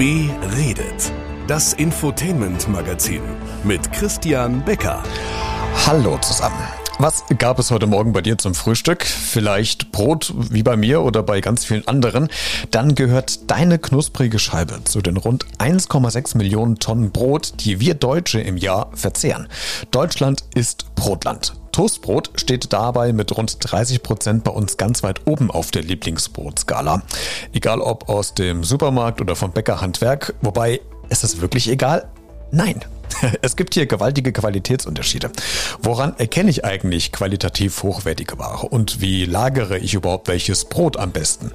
Beredet. Das Infotainment-Magazin mit Christian Becker. Hallo zusammen. Was gab es heute Morgen bei dir zum Frühstück? Vielleicht Brot wie bei mir oder bei ganz vielen anderen? Dann gehört deine knusprige Scheibe zu den rund 1,6 Millionen Tonnen Brot, die wir Deutsche im Jahr verzehren. Deutschland ist Brotland. Toastbrot steht dabei mit rund 30 Prozent bei uns ganz weit oben auf der Lieblingsbrotskala. Egal ob aus dem Supermarkt oder vom Bäckerhandwerk. Wobei, ist es wirklich egal? Nein. Es gibt hier gewaltige Qualitätsunterschiede. Woran erkenne ich eigentlich qualitativ hochwertige Ware und wie lagere ich überhaupt welches Brot am besten?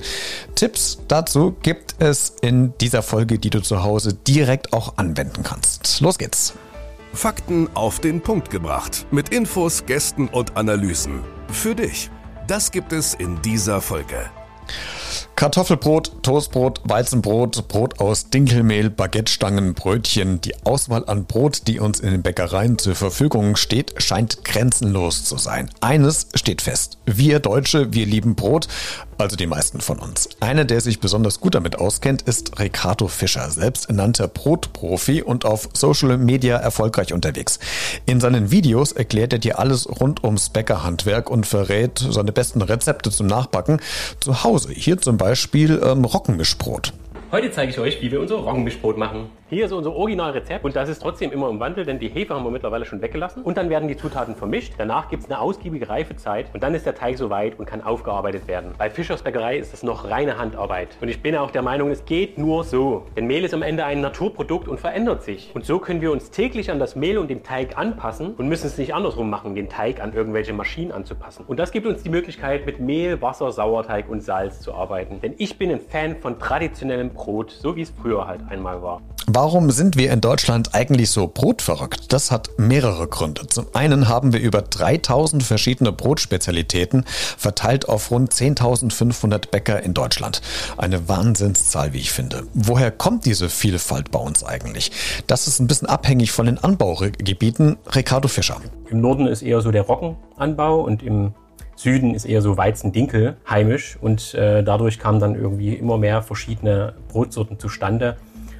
Tipps dazu gibt es in dieser Folge, die du zu Hause direkt auch anwenden kannst. Los geht's. Fakten auf den Punkt gebracht. Mit Infos, Gästen und Analysen. Für dich. Das gibt es in dieser Folge. Kartoffelbrot, Toastbrot, Weizenbrot, Brot aus Dinkelmehl, Baguettestangen, Brötchen. Die Auswahl an Brot, die uns in den Bäckereien zur Verfügung steht, scheint grenzenlos zu sein. Eines steht fest. Wir Deutsche, wir lieben Brot, also die meisten von uns. Einer, der sich besonders gut damit auskennt, ist Ricardo Fischer, selbsternannter Brotprofi und auf Social Media erfolgreich unterwegs. In seinen Videos erklärt er dir alles rund ums Bäckerhandwerk und verrät seine besten Rezepte zum Nachbacken zu Hause. Hier zum Beispiel ähm, Roggenmischbrot. Heute zeige ich euch, wie wir unser Roggenmischbrot machen. Hier ist unser Originalrezept und das ist trotzdem immer im Wandel, denn die Hefe haben wir mittlerweile schon weggelassen. Und dann werden die Zutaten vermischt. Danach gibt es eine ausgiebige Reifezeit und dann ist der Teig soweit und kann aufgearbeitet werden. Bei Fischers Bäckerei ist es noch reine Handarbeit. Und ich bin auch der Meinung, es geht nur so. Denn Mehl ist am Ende ein Naturprodukt und verändert sich. Und so können wir uns täglich an das Mehl und den Teig anpassen und müssen es nicht andersrum machen, den Teig an irgendwelche Maschinen anzupassen. Und das gibt uns die Möglichkeit, mit Mehl, Wasser, Sauerteig und Salz zu arbeiten. Denn ich bin ein Fan von traditionellem Brot, so wie es früher halt einmal war. Warum sind wir in Deutschland eigentlich so brotverrückt? Das hat mehrere Gründe. Zum einen haben wir über 3000 verschiedene Brotspezialitäten verteilt auf rund 10.500 Bäcker in Deutschland. Eine Wahnsinnszahl, wie ich finde. Woher kommt diese Vielfalt bei uns eigentlich? Das ist ein bisschen abhängig von den Anbaugebieten. Ricardo Fischer. Im Norden ist eher so der Roggenanbau und im Süden ist eher so Weizen-Dinkel heimisch und äh, dadurch kamen dann irgendwie immer mehr verschiedene Brotsorten zustande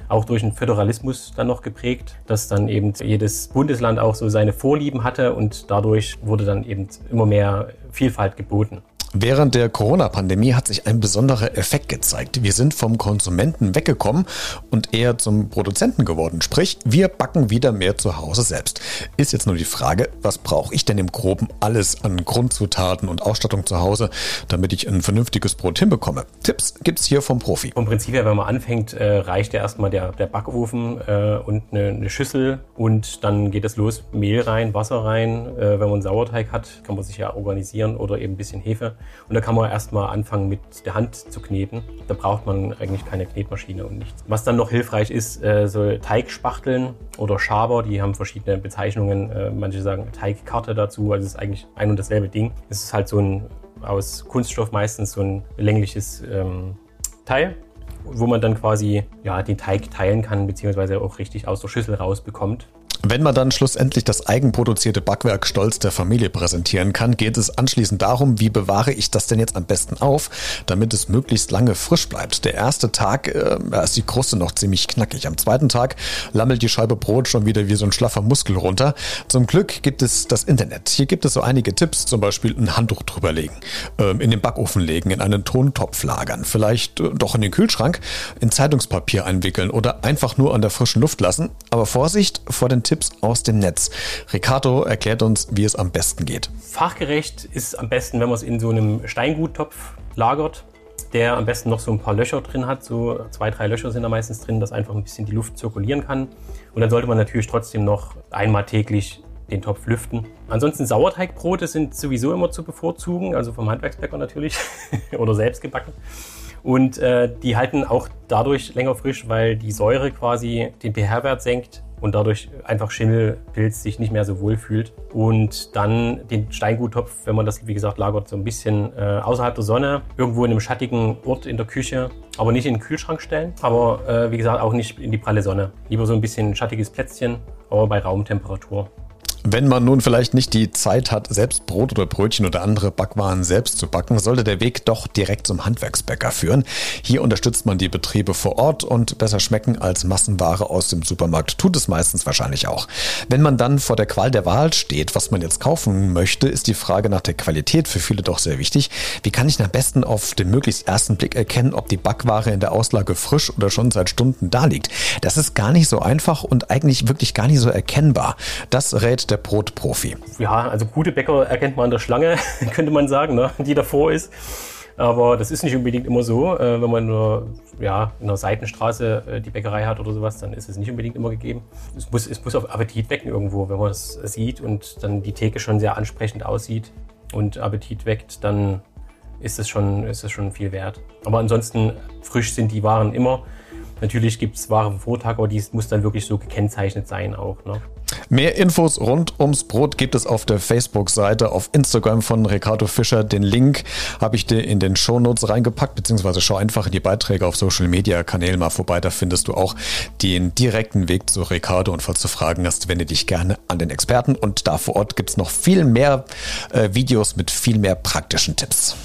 auch durch den Föderalismus dann noch geprägt, dass dann eben jedes Bundesland auch so seine Vorlieben hatte und dadurch wurde dann eben immer mehr Vielfalt geboten. Während der Corona-Pandemie hat sich ein besonderer Effekt gezeigt. Wir sind vom Konsumenten weggekommen und eher zum Produzenten geworden. Sprich, wir backen wieder mehr zu Hause selbst. Ist jetzt nur die Frage, was brauche ich denn im Groben alles an Grundzutaten und Ausstattung zu Hause, damit ich ein vernünftiges Brot hinbekomme? Tipps gibt's hier vom Profi. Vom Prinzip her, wenn man anfängt, äh, reicht ja erstmal der, der Backofen äh, und eine, eine, Schüssel und dann geht es los, Mehl rein, Wasser rein. Äh, wenn man Sauerteig hat, kann man sich ja organisieren oder eben ein bisschen Hefe. Und da kann man erstmal anfangen mit der Hand zu kneten. Da braucht man eigentlich keine Knetmaschine und nichts. Was dann noch hilfreich ist, äh, so Teigspachteln oder Schaber, die haben verschiedene Bezeichnungen. Äh, manche sagen Teigkarte dazu, also es ist eigentlich ein und dasselbe Ding. Es ist halt so ein aus Kunststoff meistens so ein längliches ähm, Teil, wo man dann quasi ja, den Teig teilen kann, beziehungsweise auch richtig aus der Schüssel rausbekommt. Wenn man dann schlussendlich das eigenproduzierte Backwerk stolz der Familie präsentieren kann, geht es anschließend darum, wie bewahre ich das denn jetzt am besten auf, damit es möglichst lange frisch bleibt. Der erste Tag äh, ist die Kruste noch ziemlich knackig. Am zweiten Tag lammelt die Scheibe Brot schon wieder wie so ein schlaffer Muskel runter. Zum Glück gibt es das Internet. Hier gibt es so einige Tipps, zum Beispiel ein Handtuch drüberlegen, äh, in den Backofen legen, in einen Tontopf lagern, vielleicht äh, doch in den Kühlschrank, in Zeitungspapier einwickeln oder einfach nur an der frischen Luft lassen. Aber Vorsicht vor den Tipps Tipps aus dem Netz. Ricardo erklärt uns, wie es am besten geht. Fachgerecht ist am besten, wenn man es in so einem Steinguttopf lagert der am besten noch so ein paar Löcher drin hat. So zwei, drei Löcher sind da meistens drin, dass einfach ein bisschen die Luft zirkulieren kann. Und dann sollte man natürlich trotzdem noch einmal täglich den Topf lüften. Ansonsten Sauerteigbrote sind sowieso immer zu bevorzugen, also vom Handwerksbäcker natürlich oder selbst gebacken. Und äh, die halten auch dadurch länger frisch, weil die Säure quasi den pH-Wert senkt und dadurch einfach Schimmelpilz sich nicht mehr so wohl fühlt. Und dann den Steinguttopf, wenn man das, wie gesagt, lagert, so ein bisschen äh, außerhalb der Sonne, irgendwo in einem schattigen Ort in der Küche, aber nicht in den Kühlschrank stellen. Aber äh, wie gesagt, auch nicht in die pralle Sonne. Lieber so ein bisschen schattiges Plätzchen, aber bei Raumtemperatur. Wenn man nun vielleicht nicht die Zeit hat, selbst Brot oder Brötchen oder andere Backwaren selbst zu backen, sollte der Weg doch direkt zum Handwerksbäcker führen. Hier unterstützt man die Betriebe vor Ort und besser schmecken als Massenware aus dem Supermarkt tut es meistens wahrscheinlich auch. Wenn man dann vor der Qual der Wahl steht, was man jetzt kaufen möchte, ist die Frage nach der Qualität für viele doch sehr wichtig. Wie kann ich am besten auf den möglichst ersten Blick erkennen, ob die Backware in der Auslage frisch oder schon seit Stunden da liegt? Das ist gar nicht so einfach und eigentlich wirklich gar nicht so erkennbar. Das rät der der Brotprofi? Ja, also gute Bäcker erkennt man an der Schlange, könnte man sagen, ne, die davor ist. Aber das ist nicht unbedingt immer so. Äh, wenn man nur ja, in einer Seitenstraße äh, die Bäckerei hat oder sowas, dann ist es nicht unbedingt immer gegeben. Es muss, es muss auf Appetit wecken irgendwo, wenn man es sieht und dann die Theke schon sehr ansprechend aussieht und Appetit weckt, dann ist es schon, ist es schon viel wert. Aber ansonsten frisch sind die Waren immer. Natürlich gibt es Ware vom Vortag, aber die muss dann wirklich so gekennzeichnet sein auch. Ne? Mehr Infos rund ums Brot gibt es auf der Facebook-Seite, auf Instagram von Ricardo Fischer. Den Link habe ich dir in den Shownotes reingepackt, beziehungsweise schau einfach in die Beiträge auf Social Media Kanälen mal vorbei. Da findest du auch den direkten Weg zu Ricardo. Und falls du Fragen hast, wende dich gerne an den Experten. Und da vor Ort gibt es noch viel mehr äh, Videos mit viel mehr praktischen Tipps.